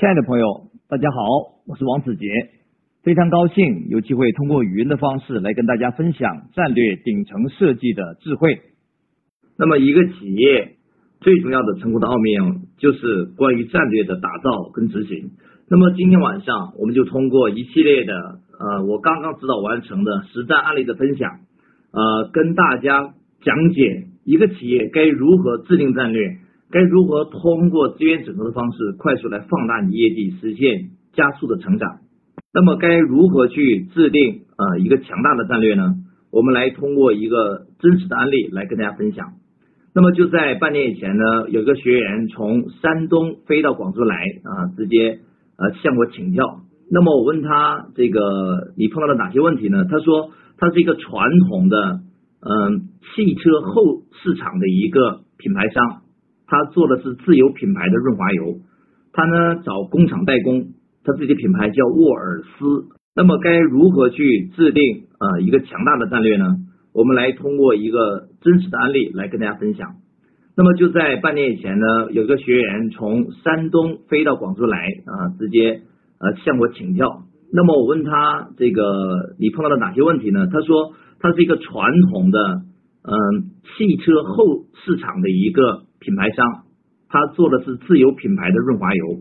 亲爱的朋友，大家好，我是王子杰，非常高兴有机会通过语音的方式来跟大家分享战略顶层设计的智慧。那么，一个企业最重要的成功的奥秘，就是关于战略的打造跟执行。那么，今天晚上我们就通过一系列的呃，我刚刚指导完成的实战案例的分享，呃，跟大家讲解一个企业该如何制定战略。该如何通过资源整合的方式快速来放大你业绩，实现加速的成长？那么该如何去制定呃一个强大的战略呢？我们来通过一个真实的案例来跟大家分享。那么就在半年以前呢，有一个学员从山东飞到广州来啊，直接呃向我请教。那么我问他这个你碰到了哪些问题呢？他说他是一个传统的嗯汽车后市场的一个品牌商。他做的是自有品牌的润滑油，他呢找工厂代工，他自己的品牌叫沃尔斯。那么该如何去制定呃一个强大的战略呢？我们来通过一个真实的案例来跟大家分享。那么就在半年以前呢，有一个学员从山东飞到广州来啊，直接呃向我请教。那么我问他这个你碰到了哪些问题呢？他说他是一个传统的嗯汽车后市场的一个。品牌商，他做的是自有品牌的润滑油，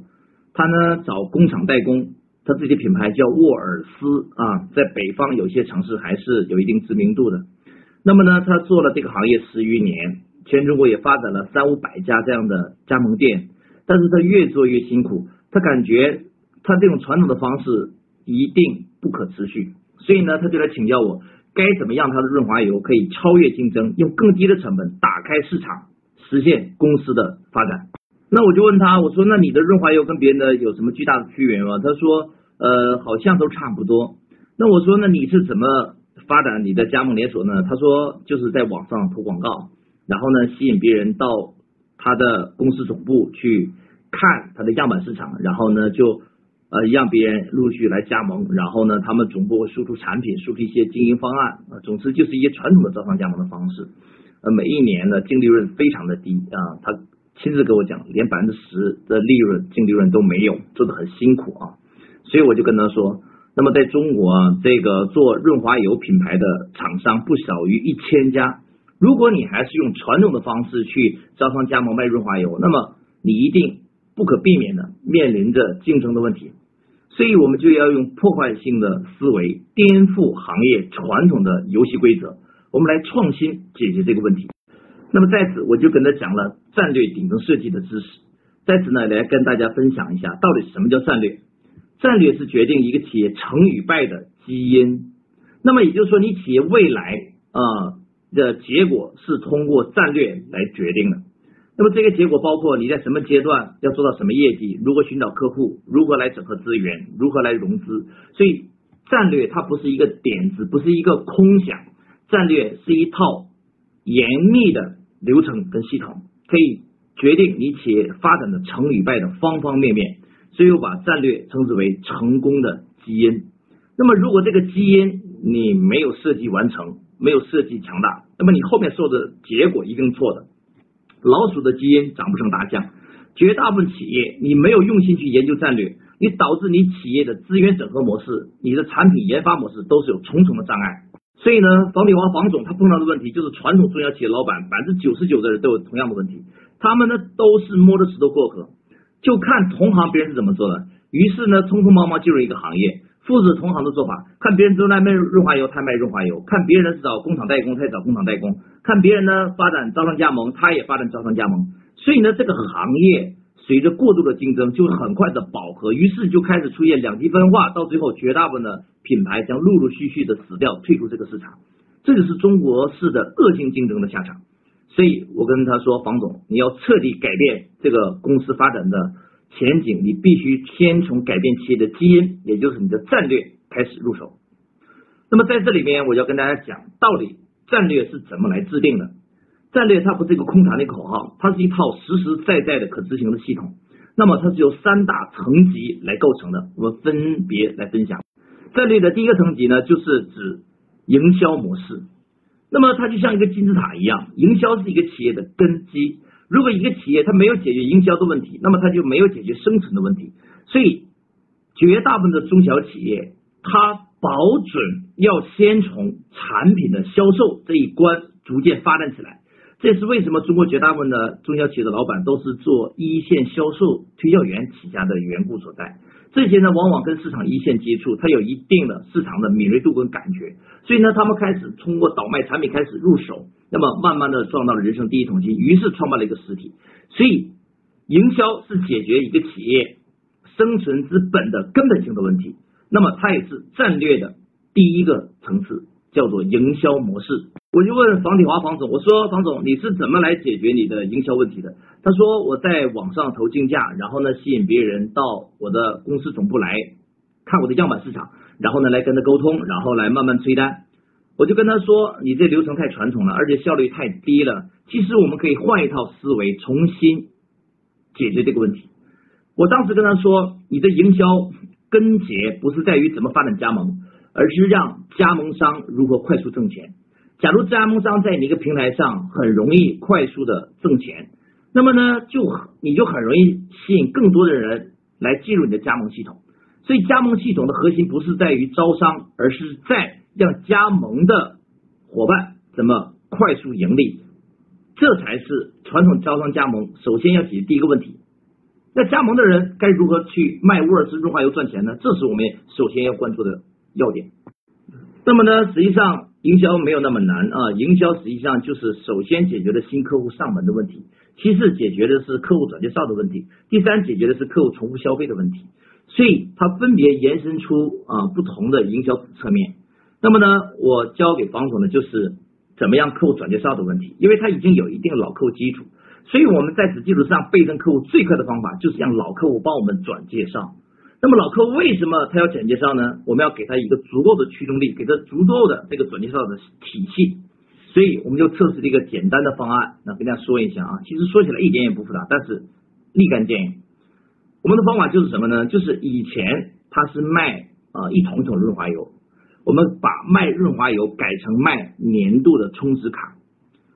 他呢找工厂代工，他自己品牌叫沃尔斯啊，在北方有些城市还是有一定知名度的。那么呢，他做了这个行业十余年，全中国也发展了三五百家这样的加盟店，但是他越做越辛苦，他感觉他这种传统的方式一定不可持续，所以呢，他就来请教我，该怎么样他的润滑油可以超越竞争，用更低的成本打开市场。实现公司的发展，那我就问他，我说那你的润滑油跟别人的有什么巨大的区别吗？他说，呃，好像都差不多。那我说，那你是怎么发展你的加盟连锁呢？他说，就是在网上投广告，然后呢，吸引别人到他的公司总部去看他的样板市场，然后呢，就呃让别人陆续来加盟，然后呢，他们总部会输出产品，输出一些经营方案，啊，总之就是一些传统的招商加盟的方式。呃，每一年的净利润非常的低啊，他亲自跟我讲，连百分之十的利润净利润都没有，做的很辛苦啊。所以我就跟他说，那么在中国啊，这个做润滑油品牌的厂商不少于一千家，如果你还是用传统的方式去招商加盟卖润滑油，那么你一定不可避免的面临着竞争的问题。所以我们就要用破坏性的思维，颠覆行业传统的游戏规则。我们来创新解决这个问题。那么在此，我就跟他讲了战略顶层设计的知识。在此呢，来跟大家分享一下，到底什么叫战略？战略是决定一个企业成与败的基因。那么也就是说，你企业未来啊的结果是通过战略来决定的。那么这个结果包括你在什么阶段要做到什么业绩，如何寻找客户，如何来整合资源，如何来融资。所以战略它不是一个点子，不是一个空想。战略是一套严密的流程跟系统，可以决定你企业发展的成与败的方方面面，所以我把战略称之为成功的基因。那么，如果这个基因你没有设计完成，没有设计强大，那么你后面受的结果一定错的。老鼠的基因长不成大象，绝大部分企业你没有用心去研究战略，你导致你企业的资源整合模式、你的产品研发模式都是有重重的障碍。所以呢，房地王房总他碰到的问题就是传统中小企业老板百分之九十九的人都有同样的问题，他们呢都是摸着石头过河，就看同行别人是怎么做的，于是呢匆匆忙忙进入一个行业，复制同行的做法，看别人都在卖润滑油，他卖润滑油；看别人是找工厂代工，他也找工厂代工；看别人呢发展招商加盟，他也发展招商加盟。所以呢，这个行业。随着过度的竞争，就很快的饱和，于是就开始出现两极分化，到最后绝大部分的品牌将陆陆续续的死掉，退出这个市场，这就是中国式的恶性竞争的下场。所以我跟他说，房总，你要彻底改变这个公司发展的前景，你必须先从改变企业的基因，也就是你的战略开始入手。那么在这里面，我要跟大家讲，到底战略是怎么来制定的。战略它不是一个空谈的口号，它是一套实实在在的可执行的系统。那么它是由三大层级来构成的，我们分别来分享。战略的第一个层级呢，就是指营销模式。那么它就像一个金字塔一样，营销是一个企业的根基，如果一个企业它没有解决营销的问题，那么它就没有解决生存的问题。所以，绝大部分的中小企业，它保准要先从产品的销售这一关逐渐发展起来。这是为什么中国绝大部分的中小企业的老板都是做一线销售推销员起家的缘故所在。这些呢，往往跟市场一线接触，它有一定的市场的敏锐度跟感觉，所以呢，他们开始通过倒卖产品开始入手，那么慢慢的赚到了人生第一桶金，于是创办了一个实体。所以，营销是解决一个企业生存之本的根本性的问题，那么它也是战略的第一个层次，叫做营销模式。我就问房铁华房总，我说房总，你是怎么来解决你的营销问题的？他说我在网上投竞价，然后呢吸引别人到我的公司总部来看我的样板市场，然后呢来跟他沟通，然后来慢慢催单。我就跟他说，你这流程太传统了，而且效率太低了。其实我们可以换一套思维，重新解决这个问题。我当时跟他说，你的营销根结不是在于怎么发展加盟，而是让加盟商如何快速挣钱。假如加盟商在你一个平台上很容易快速的挣钱，那么呢，就你就很容易吸引更多的人来进入你的加盟系统。所以加盟系统的核心不是在于招商，而是在让加盟的伙伴怎么快速盈利。这才是传统招商加盟首先要解决第一个问题。那加盟的人该如何去卖沃尔斯润滑油赚钱呢？这是我们首先要关注的要点。那么呢，实际上。营销没有那么难啊，营销实际上就是首先解决了新客户上门的问题，其次解决的是客户转介绍的问题，第三解决的是客户重复消费的问题，所以它分别延伸出啊不同的营销侧面。那么呢，我教给房总的就是怎么样客户转介绍的问题，因为他已经有一定老客户基础，所以我们在此基础上倍增客户最快的方法就是让老客户帮我们转介绍。那么老客为什么他要转介绍呢？我们要给他一个足够的驱动力，给他足够的这个转介绍的体系，所以我们就测试了一个简单的方案，那跟大家说一下啊，其实说起来一点也不复杂，但是立竿见影。我们的方法就是什么呢？就是以前他是卖啊一桶桶润滑油，我们把卖润滑油改成卖年度的充值卡。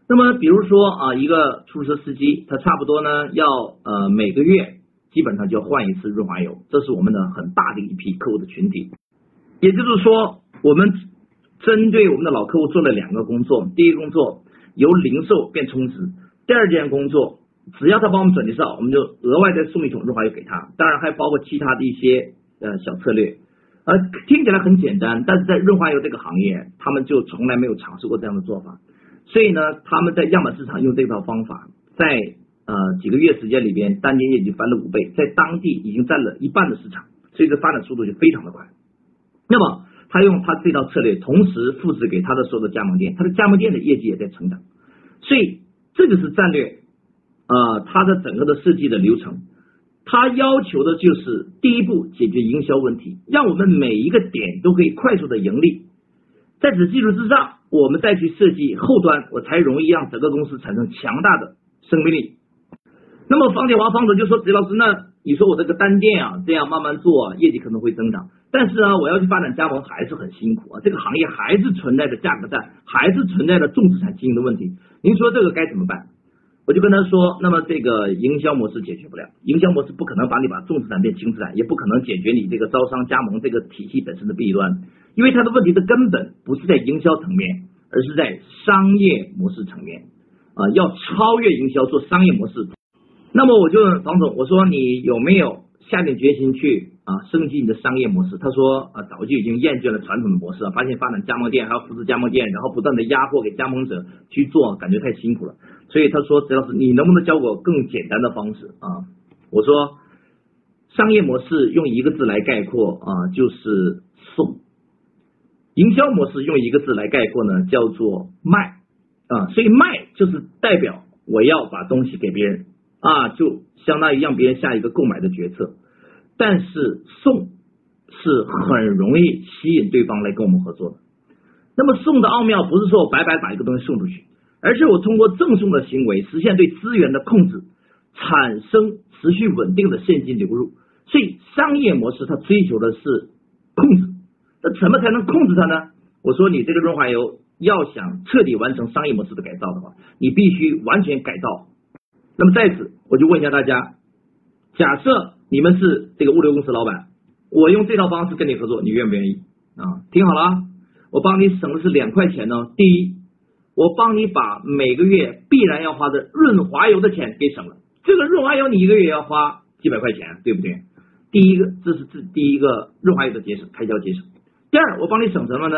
那么比如说啊一个出租车司机，他差不多呢要呃每个月。基本上就要换一次润滑油，这是我们的很大的一批客户的群体。也就是说，我们针对我们的老客户做了两个工作：第一个工作由零售变充值；第二件工作，只要他帮我们转介绍，我们就额外再送一桶润滑油给他。当然还包括其他的一些呃小策略。呃，听起来很简单，但是在润滑油这个行业，他们就从来没有尝试过这样的做法。所以呢，他们在样板市场用这套方法，在。呃，几个月时间里边，单年业绩翻了五倍，在当地已经占了一半的市场，所以这发展速度就非常的快。那么，他用他这套策略，同时复制给他的所有的加盟店，他的加盟店的业绩也在成长。所以，这就是战略。呃，他的整个的设计的流程，他要求的就是第一步解决营销问题，让我们每一个点都可以快速的盈利。在此基础之上，我们再去设计后端，我才容易让整个公司产生强大的生命力。那么房铁华方总就说：“子老师，那你说我这个单店啊，这样慢慢做，业绩可能会增长。但是啊，我要去发展加盟还是很辛苦啊，这个行业还是存在着价格战，还是存在着重资产经营的问题。您说这个该怎么办？”我就跟他说：“那么这个营销模式解决不了，营销模式不可能把你把重资产变轻资产，也不可能解决你这个招商加盟这个体系本身的弊端，因为它的问题的根本不是在营销层面，而是在商业模式层面啊，要超越营销做商业模式。”那么我就问房总，我说你有没有下定决心去啊升级你的商业模式？他说啊早就已经厌倦了传统的模式，发现发展加盟店还要复制加盟店，然后不断的压货给加盟者去做，感觉太辛苦了。所以他说，只要是你能不能教我更简单的方式啊？我说商业模式用一个字来概括啊，就是送；营销模式用一个字来概括呢，叫做卖啊。所以卖就是代表我要把东西给别人。啊，就相当于让别人下一个购买的决策，但是送是很容易吸引对方来跟我们合作的。那么送的奥妙不是说我白白把一个东西送出去，而是我通过赠送的行为实现对资源的控制，产生持续稳定的现金流入。所以商业模式它追求的是控制，那怎么才能控制它呢？我说你这个润滑油要想彻底完成商业模式的改造的话，你必须完全改造。那么在此，我就问一下大家，假设你们是这个物流公司老板，我用这套方式跟你合作，你愿不愿意啊？听好了，我帮你省的是两块钱呢。第一，我帮你把每个月必然要花的润滑油的钱给省了，这个润滑油你一个月要花几百块钱，对不对？第一个，这是这第一个润滑油的节省开销节省。第二，我帮你省什么呢？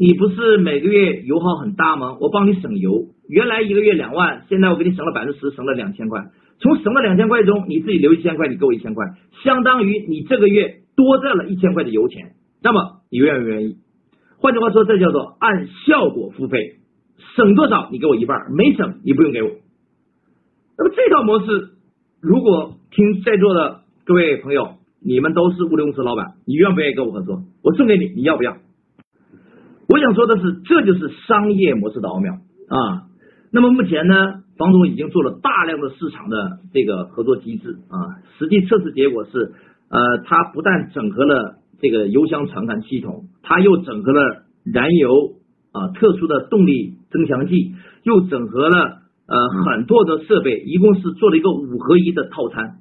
你不是每个月油耗很大吗？我帮你省油，原来一个月两万，现在我给你省了百分之十，省了两千块。从省了两千块中，你自己留一千块，你给我一千块，相当于你这个月多赚了一千块的油钱。那么你愿不愿意？换句话说，这叫做按效果付费，省多少你给我一半，没省你不用给我。那么这套模式，如果听在座的各位朋友，你们都是物流公司老板，你愿不愿意跟我合作？我送给你，你要不要？我想说的是，这就是商业模式的奥妙啊。那么目前呢，房总已经做了大量的市场的这个合作机制啊。实际测试结果是，呃，它不但整合了这个油箱传感系统，它又整合了燃油啊特殊的动力增强剂，又整合了呃很多的设备，一共是做了一个五合一的套餐。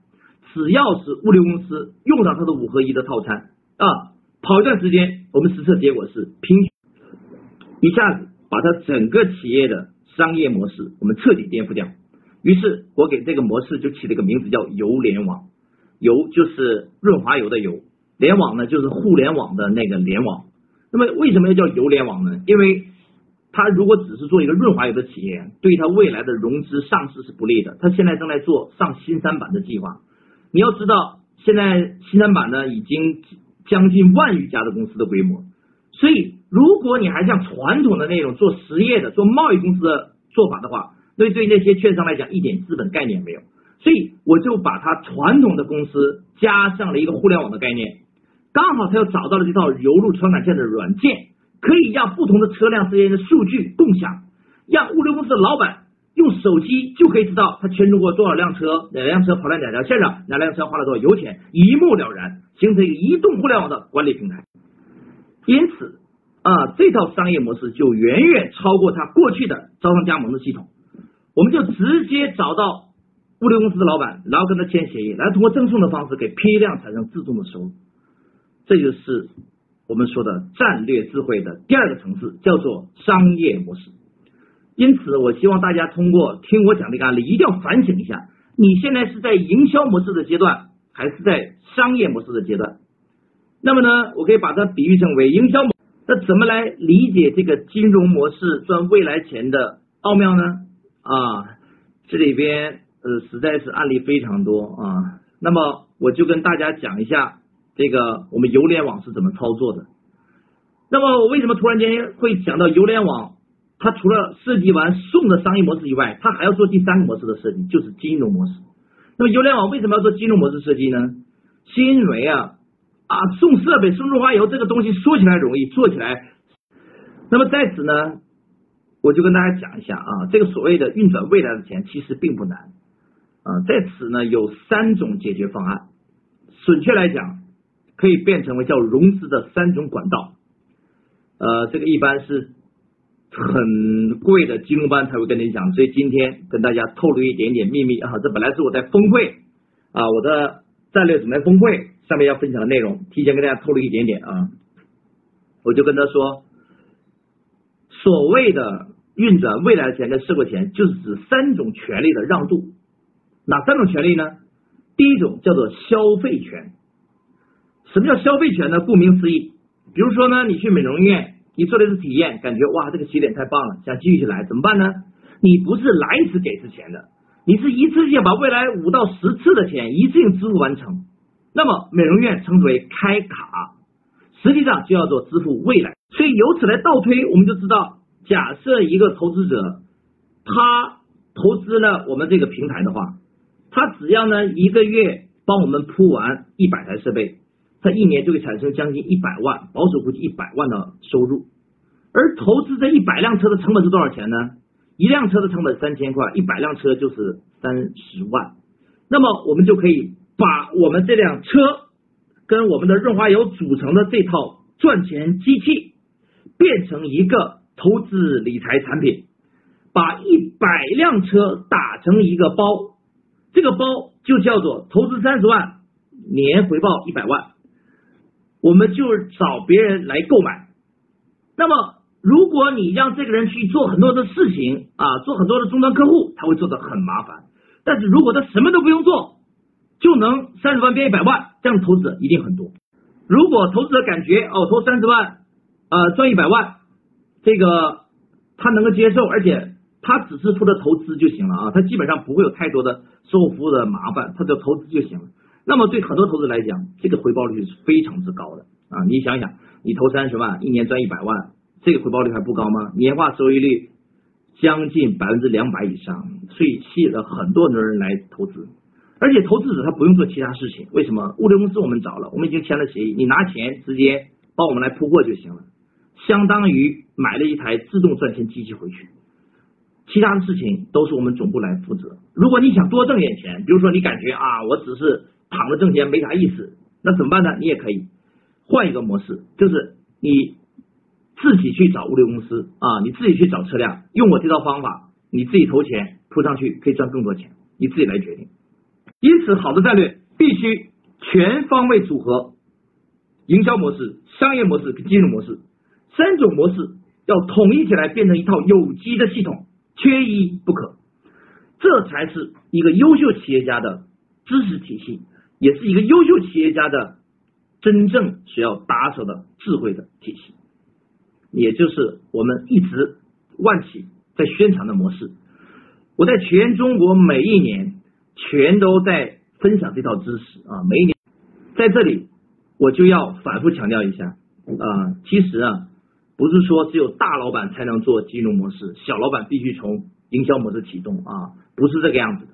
只要是物流公司用上它的五合一的套餐啊，跑一段时间，我们实测结果是平。一下子把它整个企业的商业模式我们彻底颠覆掉，于是我给这个模式就起了一个名字叫油联网，油就是润滑油的油，联网呢就是互联网的那个联网。那么为什么要叫油联网呢？因为它如果只是做一个润滑油的企业，对它未来的融资上市是不利的。它现在正在做上新三板的计划。你要知道，现在新三板呢已经将近万余家的公司的规模，所以。如果你还像传统的那种做实业的、做贸易公司的做法的话，那对那些券商来讲一点资本概念没有。所以我就把它传统的公司加上了一个互联网的概念，刚好他又找到了这套油路传感线的软件，可以让不同的车辆之间的数据共享，让物流公司的老板用手机就可以知道他牵出过多少辆车，哪辆车跑在哪条线上，哪辆车花了多少油钱，一目了然，形成一个移动互联网的管理平台。因此。啊，这套商业模式就远远超过他过去的招商加盟的系统，我们就直接找到物流公司的老板，然后跟他签协议，来通过赠送的方式给批量产生自动的收入，这就是我们说的战略智慧的第二个层次，叫做商业模式。因此，我希望大家通过听我讲这个案例，一定要反省一下，你现在是在营销模式的阶段，还是在商业模式的阶段？那么呢，我可以把它比喻成为营销模。那怎么来理解这个金融模式赚未来钱的奥妙呢？啊，这里边呃实在是案例非常多啊。那么我就跟大家讲一下这个我们邮联网是怎么操作的。那么我为什么突然间会讲到邮联网？它除了设计完送的商业模式以外，它还要做第三个模式的设计，就是金融模式。那么邮联网为什么要做金融模式设计呢？是因为啊。啊，送设备、送润滑油这个东西说起来容易，做起来。那么在此呢，我就跟大家讲一下啊，这个所谓的运转未来的钱其实并不难啊。在此呢，有三种解决方案，准确来讲，可以变成为叫融资的三种管道。呃，这个一般是很贵的金融班才会跟你讲，所以今天跟大家透露一点点秘密啊。这本来是我在峰会啊，我的战略准备峰会。上面要分享的内容，提前跟大家透露一点点啊，我就跟他说，所谓的运转未来的钱跟社会钱，就是指三种权利的让渡。哪三种权利呢？第一种叫做消费权。什么叫消费权呢？顾名思义，比如说呢，你去美容院，你做了一次体验，感觉哇，这个洗脸太棒了，想继续来，怎么办呢？你不是来一次给一次钱的，你是一次性把未来五到十次的钱一次性支付完成。那么美容院称之为开卡，实际上就要做支付未来。所以由此来倒推，我们就知道，假设一个投资者他投资了我们这个平台的话，他只要呢一个月帮我们铺完一百台设备，他一年就会产生将近一百万，保守估计一百万的收入。而投资这一百辆车的成本是多少钱呢？一辆车的成本三千块，一百辆车就是三十万。那么我们就可以。把我们这辆车跟我们的润滑油组成的这套赚钱机器变成一个投资理财产品，把一百辆车打成一个包，这个包就叫做投资三十万，年回报一百万，我们就找别人来购买。那么，如果你让这个人去做很多的事情啊，做很多的终端客户，他会做的很麻烦。但是如果他什么都不用做，就能三十万变一百万，这样的投资者一定很多。如果投资者感觉哦，投三十万，呃，赚一百万，这个他能够接受，而且他只是负责投资就行了啊，他基本上不会有太多的售后服务的麻烦，他就投资就行了。那么对很多投资来讲，这个回报率是非常之高的啊！你想想，你投三十万，一年赚一百万，这个回报率还不高吗？年化收益率将近百分之两百以上，所以吸引了很多的人来投资。而且投资者他不用做其他事情，为什么？物流公司我们找了，我们已经签了协议，你拿钱直接帮我们来铺货就行了，相当于买了一台自动赚钱机器回去。其他的事情都是我们总部来负责。如果你想多挣点钱，比如说你感觉啊，我只是躺着挣钱没啥意思，那怎么办呢？你也可以换一个模式，就是你自己去找物流公司啊，你自己去找车辆，用我这套方法，你自己投钱铺上去可以赚更多钱，你自己来决定。因此，好的战略必须全方位组合营销模式、商业模式跟金融模式三种模式，要统一起来变成一套有机的系统。缺一不可，这才是一个优秀企业家的知识体系，也是一个优秀企业家的真正需要打手的智慧的体系，也就是我们一直万企在宣传的模式。我在全中国每一年全都在分享这套知识啊，每一年在这里我就要反复强调一下啊，其实啊。不是说只有大老板才能做金融模式，小老板必须从营销模式启动啊，不是这个样子的。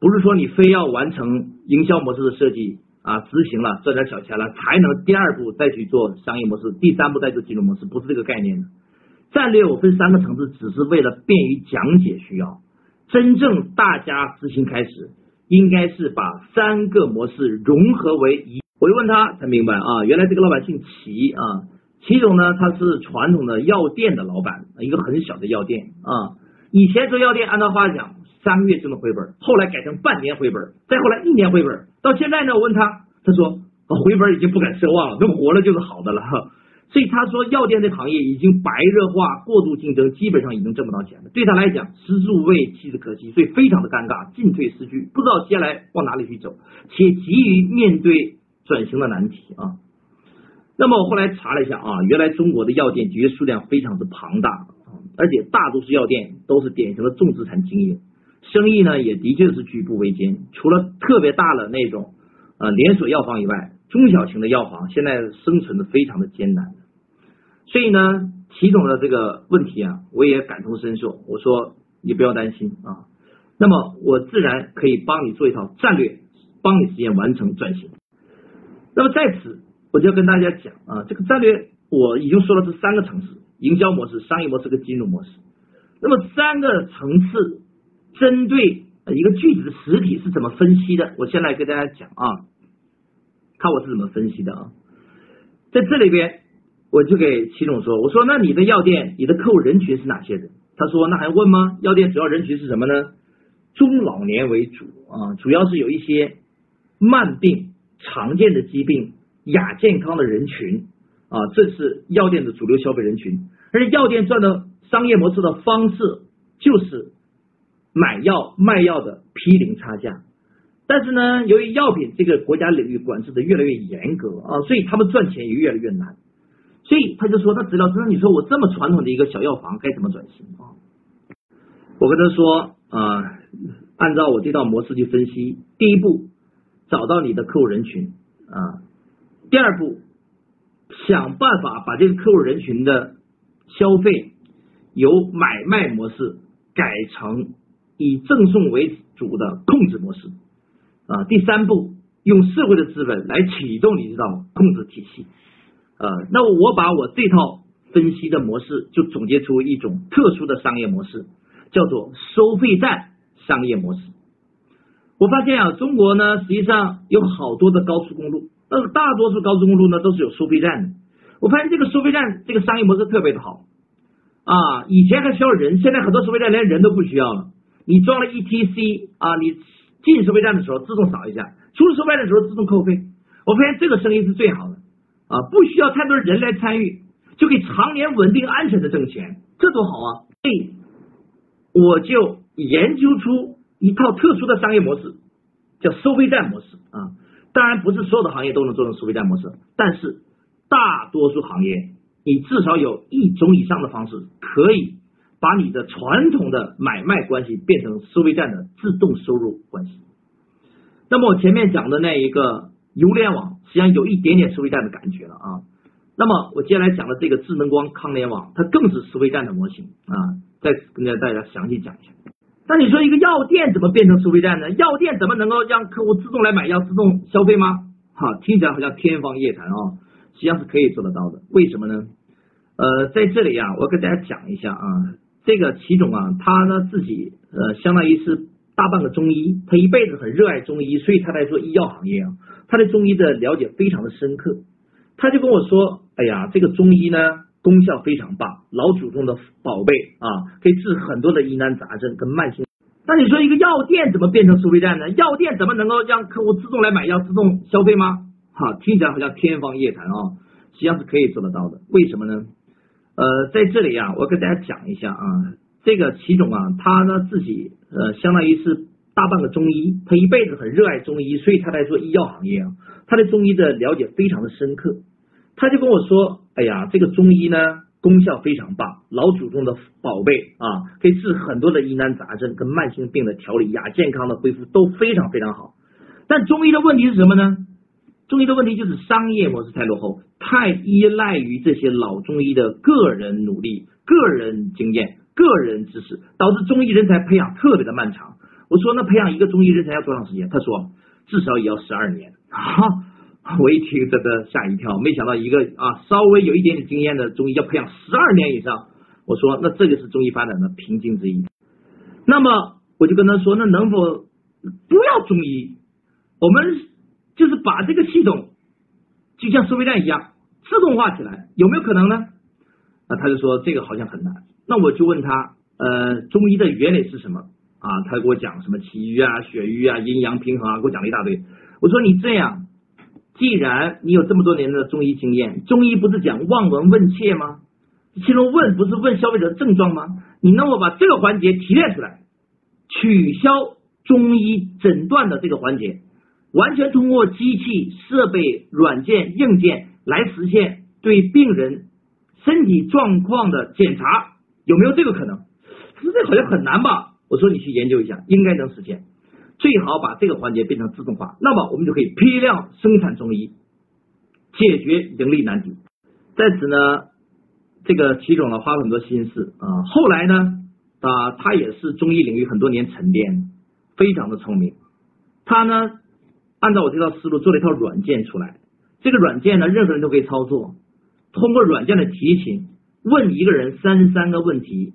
不是说你非要完成营销模式的设计啊，执行了赚点小钱了，才能第二步再去做商业模式，第三步再做金融模式，不是这个概念的。战略我分三个层次，只是为了便于讲解需要。真正大家执行开始，应该是把三个模式融合为一。我就问他才明白啊，原来这个老板姓齐啊。齐总呢，他是传统的药店的老板，一个很小的药店啊。以前做药店，按照话讲，三个月就能回本，后来改成半年回本，再后来一年回本，到现在呢，我问他，他说回本已经不敢奢望了，能活了就是好的了。所以他说，药店这行业已经白热化、过度竞争，基本上已经挣不到钱了。对他来讲，食之无味，弃之可惜，所以非常的尴尬，进退失据，不知道接下来往哪里去走，且急于面对转型的难题啊。那么我后来查了一下啊，原来中国的药店的确数量非常之庞大啊，而且大多数药店都是典型的重资产经营，生意呢也的确是举步维艰。除了特别大的那种呃连锁药房以外，中小型的药房现在生存的非常的艰难。所以呢，齐总的这个问题啊，我也感同身受。我说你不要担心啊，那么我自然可以帮你做一套战略，帮你实现完成转型。那么在此。我就要跟大家讲啊，这个战略我已经说了是三个层次：营销模式、商业模式跟金融模式。那么三个层次针对一个具体的实体是怎么分析的？我先来跟大家讲啊，看我是怎么分析的啊。在这里边，我就给齐总说，我说那你的药店，你的客户人群是哪些人？他说那还问吗？药店主要人群是什么呢？中老年为主啊，主要是有一些慢病、常见的疾病。亚健康的人群啊，这是药店的主流消费人群，而且药店赚的商业模式的方式就是买药卖药的批零差价。但是呢，由于药品这个国家领域管制的越来越严格啊，所以他们赚钱也越来越难。所以他就说，他治疗真的，你说我这么传统的一个小药房该怎么转型啊？我跟他说啊，按照我这套模式去分析，第一步找到你的客户人群啊。第二步，想办法把这个客户人群的消费由买卖模式改成以赠送为主的控制模式啊。第三步，用社会的资本来启动你这套控制体系呃。那我把我这套分析的模式就总结出一种特殊的商业模式，叫做收费站商业模式。我发现啊，中国呢实际上有好多的高速公路。那大多数高速公路呢都是有收费站的。我发现这个收费站这个商业模式特别的好啊，以前还需要人，现在很多收费站连人都不需要了。你装了 ETC 啊，你进收费站的时候自动扫一下，出了收费站的时候自动扣费。我发现这个生意是最好的啊，不需要太多人来参与，就可以常年稳定安全的挣钱，这多好啊！所以我就研究出一套特殊的商业模式，叫收费站模式啊。当然不是所有的行业都能做成收费站模式，但是大多数行业，你至少有一种以上的方式可以。把你的传统的买卖关系变成收费站的自动收入关系。那么我前面讲的那一个游联网，实际上有一点点收费站的感觉了啊。那么我接下来讲的这个智能光康联网，它更是收费站的模型啊。再跟大家详细讲一下。那你说一个药店怎么变成收费站呢？药店怎么能够让客户自动来买药、自动消费吗？哈，听起来好像天方夜谭啊，实际上是可以做得到的。为什么呢？呃，在这里啊，我跟大家讲一下啊。这个齐总啊，他呢自己呃，相当于是大半个中医，他一辈子很热爱中医，所以他在做医药行业啊，他对中医的了解非常的深刻。他就跟我说，哎呀，这个中医呢功效非常棒，老祖宗的宝贝啊，可以治很多的疑难杂症跟慢性。那你说一个药店怎么变成收费站呢？药店怎么能够让客户自动来买药、自动消费吗？哈，听起来好像天方夜谭啊，实际上是可以做得到的。为什么呢？呃，在这里啊，我跟大家讲一下啊，这个齐总啊，他呢自己呃，相当于是大半个中医，他一辈子很热爱中医，所以他在做医药行业啊，他对中医的了解非常的深刻。他就跟我说，哎呀，这个中医呢功效非常棒，老祖宗的宝贝啊，可以治很多的疑难杂症跟慢性病的调理、亚健康的恢复都非常非常好。但中医的问题是什么呢？中医的问题就是商业模式太落后。太依赖于这些老中医的个人努力、个人经验、个人知识，导致中医人才培养特别的漫长。我说那培养一个中医人才要多长时间？他说至少也要十二年。哈，我一听这个吓一跳，没想到一个啊稍微有一点点经验的中医要培养十二年以上。我说那这就是中医发展的瓶颈之一。那么我就跟他说，那能否不要中医？我们就是把这个系统就像收费站一样。自动化起来有没有可能呢？那他就说这个好像很难。那我就问他，呃，中医的原理是什么啊？他给我讲什么气郁啊、血瘀啊、阴阳平衡啊，给我讲了一大堆。我说你这样，既然你有这么多年的中医经验，中医不是讲望闻问切吗？其中问不是问消费者的症状吗？你能否把这个环节提炼出来，取消中医诊断的这个环节，完全通过机器设备、软件、硬件。来实现对病人身体状况的检查，有没有这个可能？他说这好像很难吧？我说你去研究一下，应该能实现。最好把这个环节变成自动化，那么我们就可以批量生产中医，解决盈利难题。在此呢，这个齐总呢花了很多心思啊。后来呢啊，他也是中医领域很多年沉淀，非常的聪明。他呢按照我这套思路做了一套软件出来。这个软件呢，任何人都可以操作。通过软件的提醒，问一个人三十三个问题，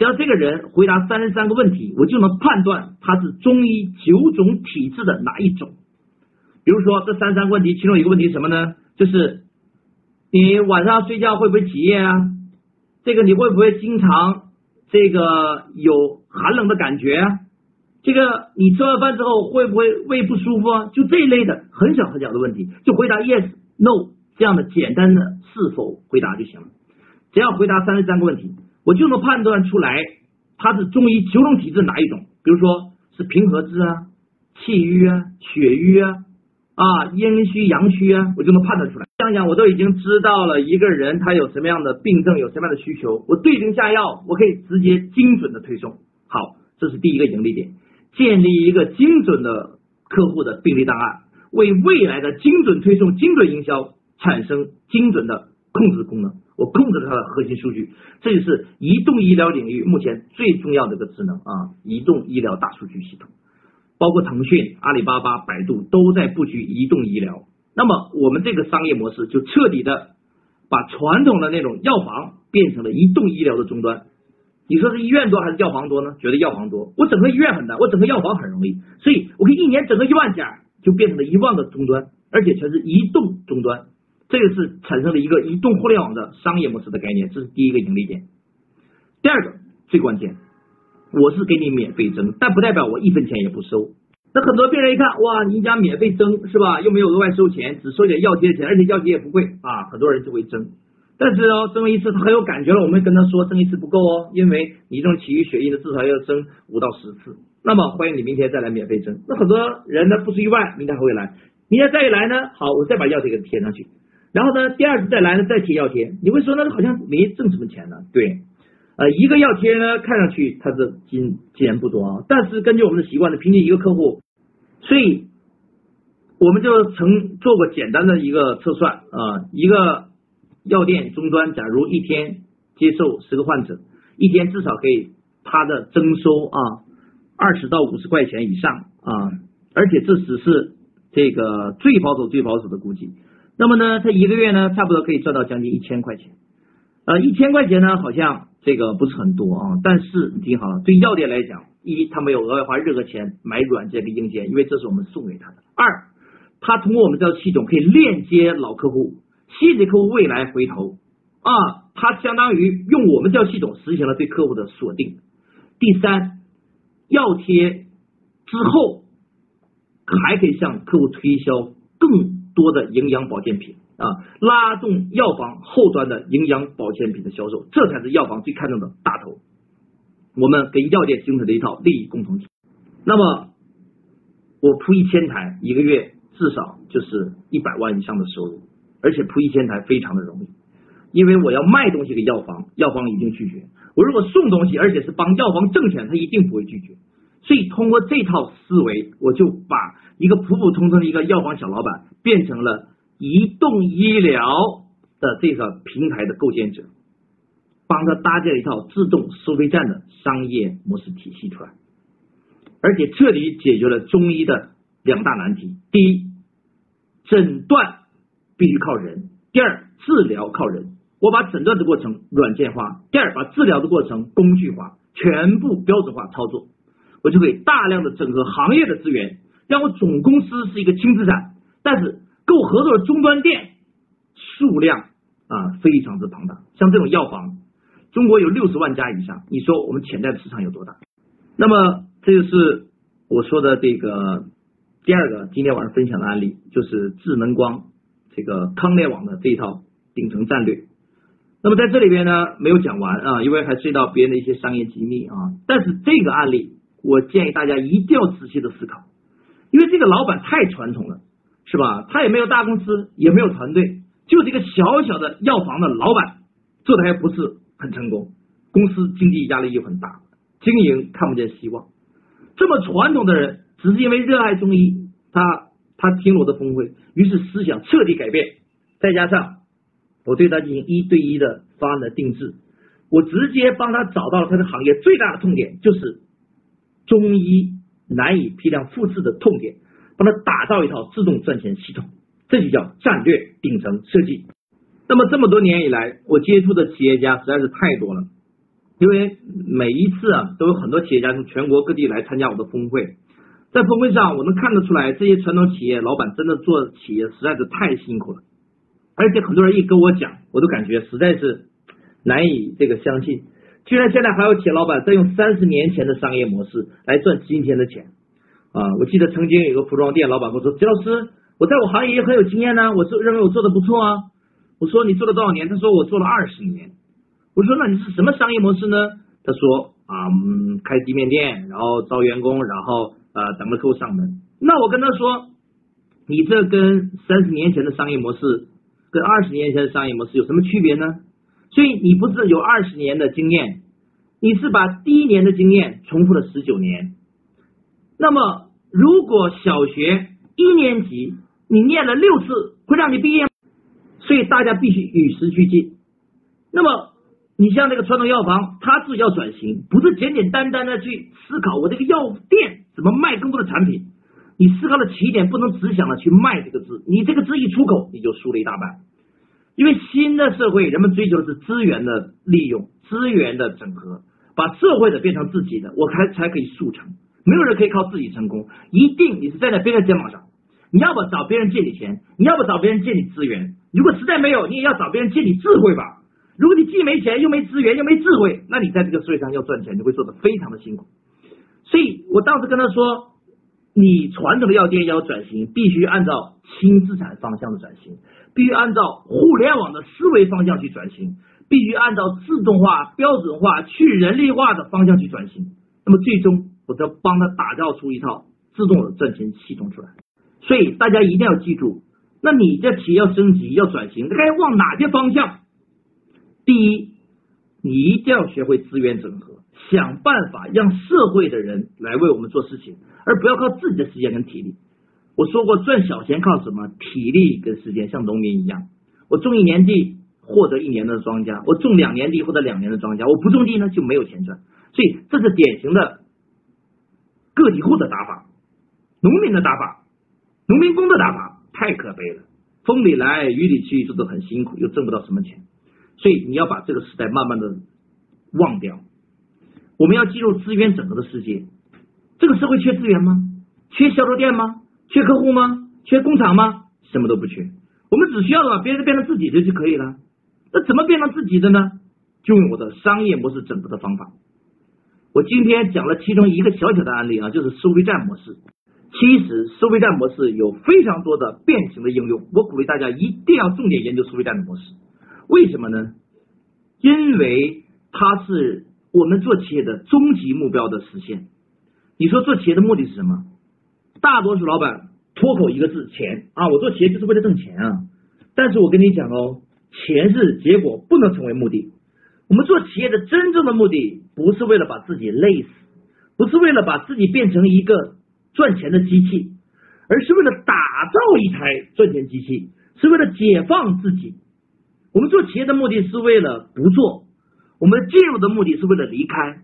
只要这个人回答三十三个问题，我就能判断他是中医九种体质的哪一种。比如说，这三十三个问题，其中一个问题是什么呢？就是你晚上睡觉会不会起夜啊？这个你会不会经常这个有寒冷的感觉啊？这个你吃完饭之后会不会胃不舒服啊？就这一类的很小很小的问题，就回答 yes no 这样的简单的是否回答就行了。只要回答三十三个问题，我就能判断出来他是中医九种体质哪一种。比如说是平和质啊、气郁啊、血瘀啊、啊阴虚阳虚啊，我就能判断出来。想想我都已经知道了一个人他有什么样的病症，有什么样的需求，我对症下药，我可以直接精准的推送。好，这是第一个盈利点。建立一个精准的客户的病例档案，为未来的精准推送、精准营销产生精准的控制功能。我控制了它的核心数据，这就是移动医疗领域目前最重要的一个智能啊！移动医疗大数据系统，包括腾讯、阿里巴巴、百度都在布局移动医疗。那么我们这个商业模式就彻底的把传统的那种药房变成了移动医疗的终端。你说是医院多还是药房多呢？觉得药房多。我整个医院很难，我整个药房很容易，所以我可以一年整个一万家，就变成了一万个终端，而且全是移动终端。这个是产生了一个移动互联网的商业模式的概念，这是第一个盈利点。第二个最关键，我是给你免费针，但不代表我一分钱也不收。那很多病人一看，哇，你家免费针是吧？又没有额外收钱，只收点药贴的钱，而且药贴也不贵啊，很多人就会针。但是哦，针一次他很有感觉了，我们跟他说针一次不够哦，因为你这种起于血液的至少要针五到十次。那么欢迎你明天再来免费针。那很多人呢不出意外，明天还会来，明天再一来呢，好，我再把药贴给贴上去。然后呢，第二次再来呢，再贴药贴。你会说那好像没挣什么钱呢？对，呃，一个药贴呢，看上去它的金钱不多啊，但是根据我们的习惯呢，平均一个客户，所以我们就曾做过简单的一个测算啊，一个药店终端，假如一天接受十个患者，一天至少可以他的增收啊二十到五十块钱以上啊，而且这只是这个最保守、最保守的估计。那么呢，他一个月呢，差不多可以赚到将近一千块钱。呃，一千块钱呢，好像这个不是很多啊。但是你听好了，对药店来讲，一他没有额外花任何钱买软件跟硬件，因为这是我们送给他的。二，他通过我们这套系统可以链接老客户，吸引客户未来回头啊，他相当于用我们这套系统实行了对客户的锁定。第三，药贴之后还可以向客户推销更。多的营养保健品啊，拉动药房后端的营养保健品的销售，这才是药房最看重的大头。我们给药店形成的一套利益共同体。那么我铺一千台，一个月至少就是一百万以上的收入，而且铺一千台非常的容易，因为我要卖东西给药房，药房一定拒绝。我如果送东西，而且是帮药房挣钱，他一定不会拒绝。所以通过这套思维，我就把一个普普通通的一个药房小老板。变成了移动医疗的这个平台的构建者，帮他搭建了一套自动收费站的商业模式体系出来，而且彻底解决了中医的两大难题：第一，诊断必须靠人；第二，治疗靠人。我把诊断的过程软件化，第二，把治疗的过程工具化，全部标准化操作，我就可以大量的整合行业的资源，让我总公司是一个轻资产。但是，跟我合作的终端店数量啊非常之庞大，像这种药房，中国有六十万家以上，你说我们潜在的市场有多大？那么这就是我说的这个第二个今天晚上分享的案例，就是智能光这个康联网的这一套顶层战略。那么在这里边呢，没有讲完啊，因为还涉及到别人的一些商业机密啊。但是这个案例，我建议大家一定要仔细的思考，因为这个老板太传统了。是吧？他也没有大公司，也没有团队，就是一个小小的药房的老板，做的还不是很成功，公司经济压力又很大，经营看不见希望。这么传统的人，只是因为热爱中医，他他听了我的峰会，于是思想彻底改变，再加上我对他进行一对一的方案的定制，我直接帮他找到了他的行业最大的痛点，就是中医难以批量复制的痛点。帮他打造一套自动赚钱系统，这就叫战略顶层设计。那么这么多年以来，我接触的企业家实在是太多了，因为每一次啊，都有很多企业家从全国各地来参加我的峰会，在峰会上，我能看得出来，这些传统企业老板真的做企业实在是太辛苦了，而且很多人一跟我讲，我都感觉实在是难以这个相信，居然现在还有企业老板在用三十年前的商业模式来赚今天的钱。啊，我记得曾经有个服装店老板跟我说：“吉老师，我在我行业也很有经验呢，我是认为我做的不错啊。”我说：“你做了多少年？”他说：“我做了二十年。”我说：“那你是什么商业模式呢？”他说：“啊，嗯，开地面店，然后招员工，然后呃等着客户上门。”那我跟他说：“你这跟三十年前的商业模式，跟二十年前的商业模式有什么区别呢？所以你不是有二十年的经验，你是把第一年的经验重复了十九年。”那么，如果小学一年级你念了六次，会让你毕业？所以大家必须与时俱进。那么，你像这个传统药房，它自己要转型，不是简简单单的去思考我这个药店怎么卖更多的产品。你思考的起点不能只想着去卖这个字，你这个字一出口，你就输了一大半。因为新的社会，人们追求的是资源的利用、资源的整合，把社会的变成自己的，我才才可以速成。没有人可以靠自己成功，一定你是站在别人肩膀上。你要不找别人借你钱，你要不找别人借你资源。如果实在没有，你也要找别人借你智慧吧。如果你既没钱又没资源又没智慧，那你在这个社会上要赚钱，你会做的非常的辛苦。所以我当时跟他说，你传统的药店要转型，必须按照轻资产方向的转型，必须按照互联网的思维方向去转型，必须按照自动化、标准化、去人力化的方向去转型。那么最终，我要帮他打造出一套自动的赚钱系统出来。所以大家一定要记住，那你这企业要升级、要转型，该往哪些方向？第一，你一定要学会资源整合，想办法让社会的人来为我们做事情，而不要靠自己的时间跟体力。我说过，赚小钱靠什么？体力跟时间，像农民一样。我种一年地获得一年的庄稼，我种两年地获得两年的庄稼，我不种地呢就没有钱赚。所以这是典型的个体户的打法，农民的打法，农民工的打法太可悲了。风里来雨里去，这都很辛苦，又挣不到什么钱。所以你要把这个时代慢慢的忘掉。我们要进入资源整合的世界。这个社会缺资源吗？缺销售店吗？缺客户吗？缺工厂吗？什么都不缺。我们只需要把别人变成自己的就可以了。那怎么变成自己的呢？就用我的商业模式整合的方法。我今天讲了其中一个小小的案例啊，就是收费站模式。其实收费站模式有非常多的变形的应用，我鼓励大家一定要重点研究收费站的模式。为什么呢？因为它是我们做企业的终极目标的实现。你说做企业的目的是什么？大多数老板脱口一个字：钱啊！我做企业就是为了挣钱啊！但是我跟你讲哦，钱是结果，不能成为目的。我们做企业的真正的目的，不是为了把自己累死，不是为了把自己变成一个赚钱的机器，而是为了打造一台赚钱机器，是为了解放自己。我们做企业的目的是为了不做，我们进入的目的是为了离开，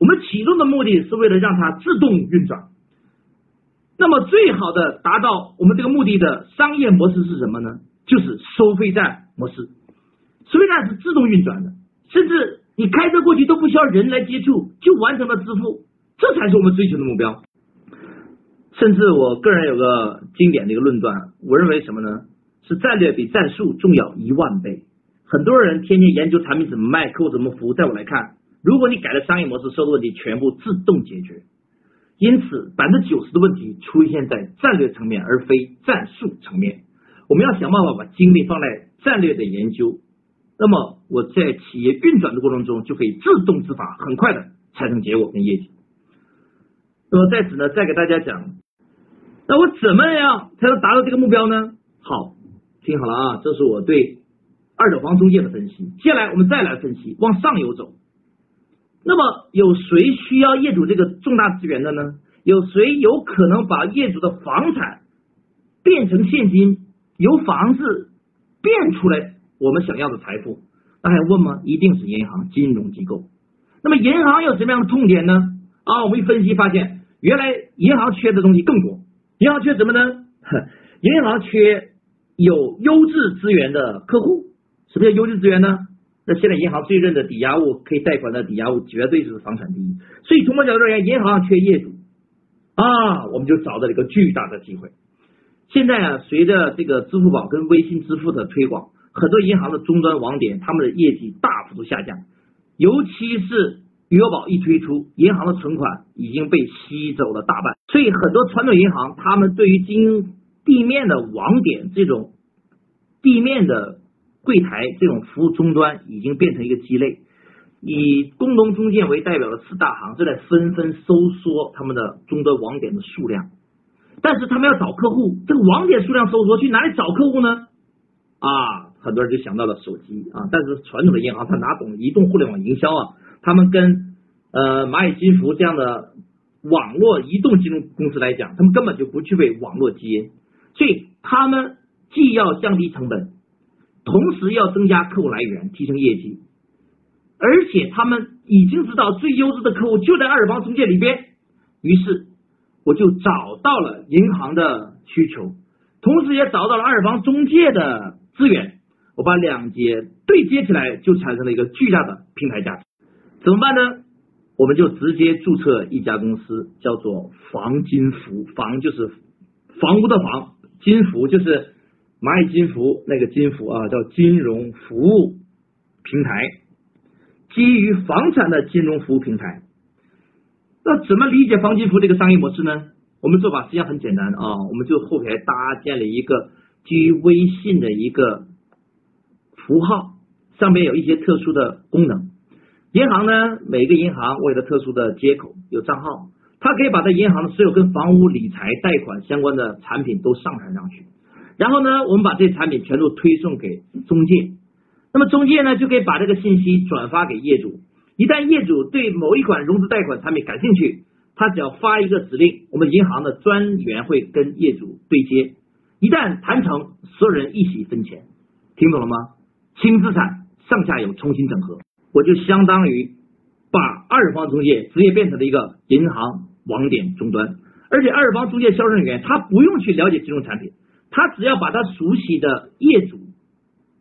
我们启动的目的是为了让它自动运转。那么，最好的达到我们这个目的的商业模式是什么呢？就是收费站模式。收费站是自动运转的，甚至你开车过去都不需要人来接触，就完成了支付，这才是我们追求的目标。甚至我个人有个经典的一个论断，我认为什么呢？是战略比战术重要一万倍。很多人天天研究产品怎么卖，客户怎么服务，在我来看，如果你改了商业模式，所有问题全部自动解决。因此，百分之九十的问题出现在战略层面，而非战术层面。我们要想办法把精力放在战略的研究。那么，我在企业运转的过程中，就可以自动自发，很快的产生结果跟业绩。那么在此呢，再给大家讲，那我怎么样才能达到这个目标呢？好。听好了啊，这是我对二手房中介的分析。接下来我们再来分析，往上游走。那么有谁需要业主这个重大资源的呢？有谁有可能把业主的房产变成现金，由房子变出来我们想要的财富？那还问吗？一定是银行金融机构。那么银行有什么样的痛点呢？啊，我们一分析发现，原来银行缺的东西更多。银行缺什么呢？银行缺。有优质资源的客户，什么叫优质资源呢？那现在银行最认的抵押物可以贷款的抵押物绝对是房产第一，所以从某角度而言，银行缺业主啊，我们就找到了一个巨大的机会。现在啊，随着这个支付宝跟微信支付的推广，很多银行的终端网点他们的业绩大幅度下降，尤其是余额宝一推出，银行的存款已经被吸走了大半，所以很多传统银行他们对于经营地面的网点这种地面的柜台这种服务终端已经变成一个鸡肋，以工农中建为代表的四大行正在纷纷收缩他们的终端网点的数量，但是他们要找客户，这个网点数量收缩，去哪里找客户呢？啊，很多人就想到了手机啊，但是传统的银行他哪懂移动互联网营销啊？他们跟呃蚂蚁金服这样的网络移动金融公司来讲，他们根本就不具备网络基因。所以他们既要降低成本，同时要增加客户来源，提升业绩，而且他们已经知道最优质的客户就在二手房中介里边，于是我就找到了银行的需求，同时也找到了二手房中介的资源，我把两节对接起来，就产生了一个巨大的平台价值。怎么办呢？我们就直接注册一家公司，叫做房金服，房就是房屋的房。金服就是蚂蚁金服那个金服啊，叫金融服务平台，基于房产的金融服务平台。那怎么理解房金服这个商业模式呢？我们做法实际上很简单啊，我们就后台搭建了一个基于微信的一个符号，上面有一些特殊的功能。银行呢，每个银行为了特殊的接口有账号，它可以把它银行的所有跟房屋理财贷款相关的产品都上传上去。然后呢，我们把这些产品全都推送给中介，那么中介呢就可以把这个信息转发给业主。一旦业主对某一款融资贷款产品感兴趣，他只要发一个指令，我们银行的专员会跟业主对接。一旦谈成，所有人一起分钱。听懂了吗？轻资产上下游重新整合。我就相当于把二方中介直接变成了一个银行网点终端，而且二方中介销售人员他不用去了解金融产品，他只要把他熟悉的业主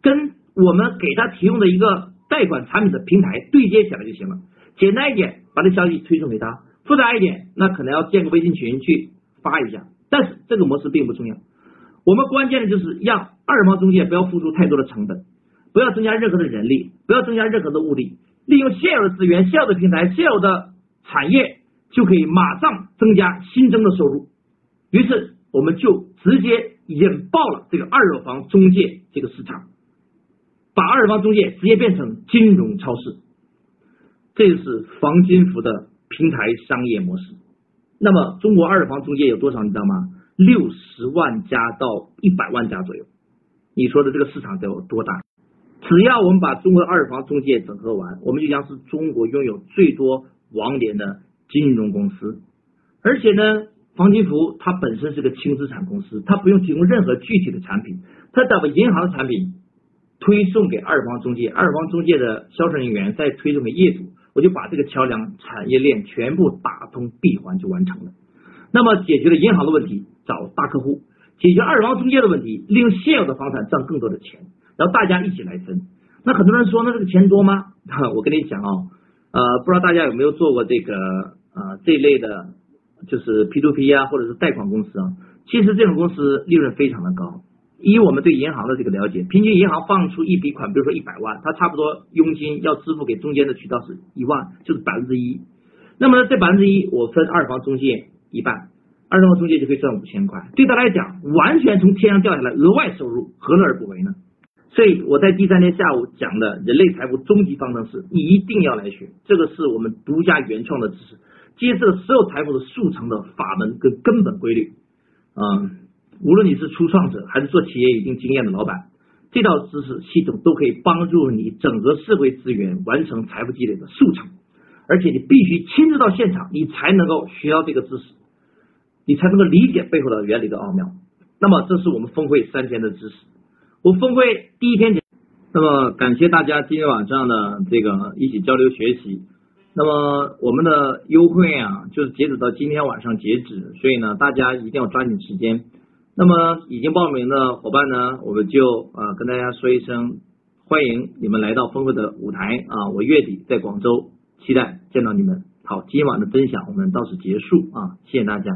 跟我们给他提供的一个贷款产品的平台对接起来就行了。简单一点，把这消息推送给他；复杂一点，那可能要建个微信群去发一下。但是这个模式并不重要，我们关键的就是让二方中介不要付出太多的成本。不要增加任何的人力，不要增加任何的物力，利用现有的资源、现有的平台、现有的产业，就可以马上增加新增的收入。于是，我们就直接引爆了这个二手房中介这个市场，把二手房中介直接变成金融超市。这就是房金服的平台商业模式。那么，中国二手房中介有多少？你知道吗？六十万家到一百万家左右。你说的这个市场得有多大？只要我们把中国的二手房中介整合完，我们就将是中国拥有最多网点的金融公司。而且呢，房金服它本身是个轻资产公司，它不用提供任何具体的产品，它只要把银行产品推送给二房中介，二房中介的销售人员再推送给业主，我就把这个桥梁产业链全部打通闭环就完成了。那么解决了银行的问题，找大客户；解决二房中介的问题，利用现有的房产赚更多的钱。然后大家一起来分，那很多人说，那这个钱多吗？我跟你讲哦，呃，不知道大家有没有做过这个呃这一类的，就是 P to P 啊，或者是贷款公司啊。其实这种公司利润非常的高。以我们对银行的这个了解，平均银行放出一笔款，比如说一百万，它差不多佣金要支付给中间的渠道是一万，就是百分之一。那么这百分之一，我分二房中介一半，二房中介就可以赚五千块，对他来讲，完全从天上掉下来额外收入，何乐而不为呢？所以我在第三天下午讲的人类财富终极方程式，你一定要来学，这个是我们独家原创的知识，揭示了所有财富的速成的法门跟根本规律。嗯，无论你是初创者还是做企业一定经验的老板，这套知识系统都可以帮助你整合社会资源，完成财富积累的速成。而且你必须亲自到现场，你才能够学到这个知识，你才能够理解背后的原理的奥妙。那么，这是我们峰会三天的知识。我峰会第一天讲，那么感谢大家今天晚上的这个一起交流学习。那么我们的优惠啊，就是截止到今天晚上截止，所以呢，大家一定要抓紧时间。那么已经报名的伙伴呢，我们就啊跟大家说一声欢迎你们来到峰会的舞台啊，我月底在广州，期待见到你们。好，今晚的分享我们到此结束啊，谢谢大家。